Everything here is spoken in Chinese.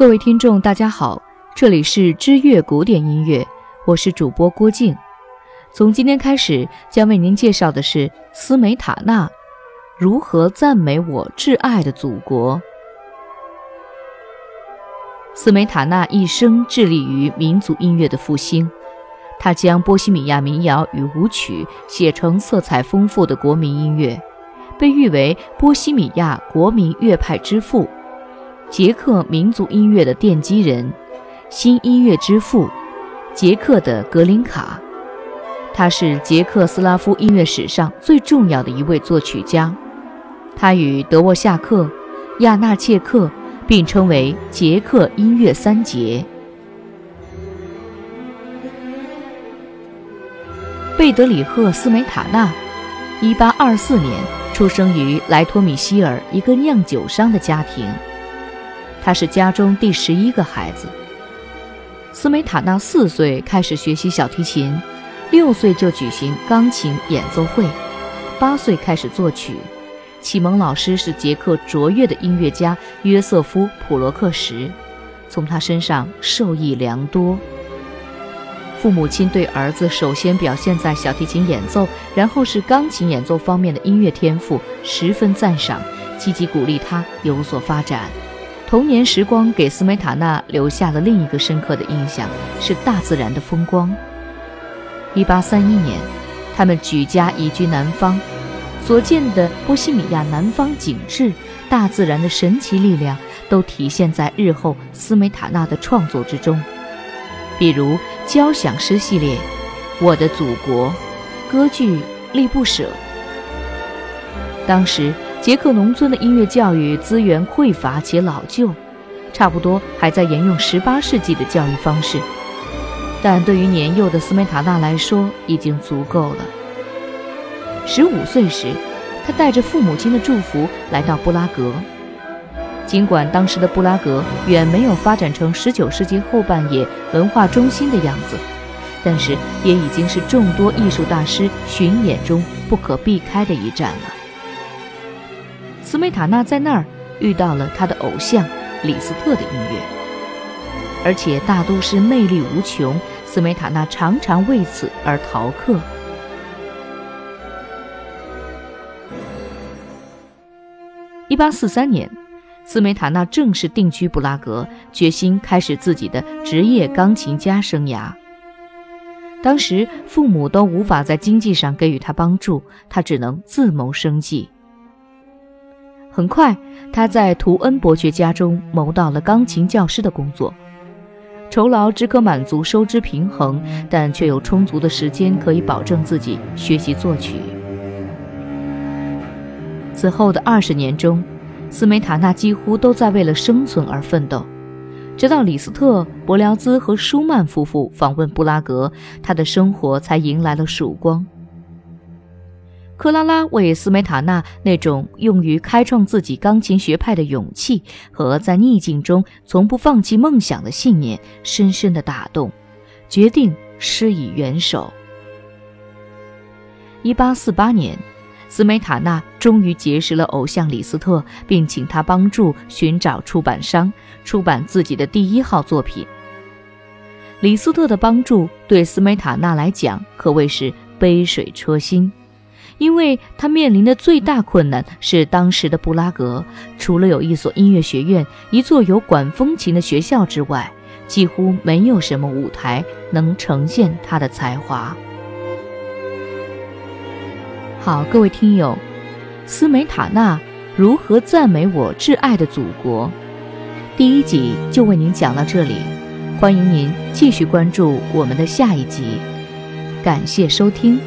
各位听众，大家好，这里是知乐古典音乐，我是主播郭静。从今天开始，将为您介绍的是斯梅塔纳如何赞美我挚爱的祖国。斯梅塔纳一生致力于民族音乐的复兴，他将波西米亚民谣与舞曲写成色彩丰富的国民音乐，被誉为波西米亚国民乐派之父。捷克民族音乐的奠基人，新音乐之父，捷克的格林卡，他是捷克斯拉夫音乐史上最重要的一位作曲家。他与德沃夏克、亚纳切克并称为捷克音乐三杰。贝德里赫·斯梅塔纳，1824年出生于莱托米希尔一个酿酒商的家庭。他是家中第十一个孩子。斯梅塔纳四岁开始学习小提琴，六岁就举行钢琴演奏会，八岁开始作曲。启蒙老师是捷克卓越的音乐家约瑟夫·普罗克什，从他身上受益良多。父母亲对儿子首先表现在小提琴演奏，然后是钢琴演奏方面的音乐天赋十分赞赏，积极鼓励他有所发展。童年时光给斯梅塔纳留下了另一个深刻的印象，是大自然的风光。一八三一年，他们举家移居南方，所见的波西米亚南方景致、大自然的神奇力量，都体现在日后斯梅塔纳的创作之中。比如交响诗系列《我的祖国》，歌剧《力不舍》。当时。捷克农村的音乐教育资源匮乏且老旧，差不多还在沿用18世纪的教育方式，但对于年幼的斯梅塔纳来说已经足够了。十五岁时，他带着父母亲的祝福来到布拉格。尽管当时的布拉格远没有发展成19世纪后半叶文化中心的样子，但是也已经是众多艺术大师巡演中不可避开的一站了。斯梅塔纳在那儿遇到了他的偶像李斯特的音乐，而且大都市魅力无穷。斯梅塔纳常常为此而逃课。一八四三年，斯梅塔纳正式定居布拉格，决心开始自己的职业钢琴家生涯。当时父母都无法在经济上给予他帮助，他只能自谋生计。很快，他在图恩伯爵家中谋到了钢琴教师的工作，酬劳只可满足收支平衡，但却有充足的时间可以保证自己学习作曲。此后的二十年中，斯梅塔纳几乎都在为了生存而奋斗，直到李斯特、伯辽兹和舒曼夫妇访问布拉格，他的生活才迎来了曙光。克拉拉为斯梅塔纳那种用于开创自己钢琴学派的勇气和在逆境中从不放弃梦想的信念深深的打动，决定施以援手。一八四八年，斯梅塔纳终于结识了偶像李斯特，并请他帮助寻找出版商，出版自己的第一号作品。李斯特的帮助对斯梅塔纳来讲可谓是杯水车薪。因为他面临的最大困难是，当时的布拉格除了有一所音乐学院、一座有管风琴的学校之外，几乎没有什么舞台能呈现他的才华。好，各位听友，斯梅塔纳如何赞美我挚爱的祖国？第一集就为您讲到这里，欢迎您继续关注我们的下一集。感谢收听。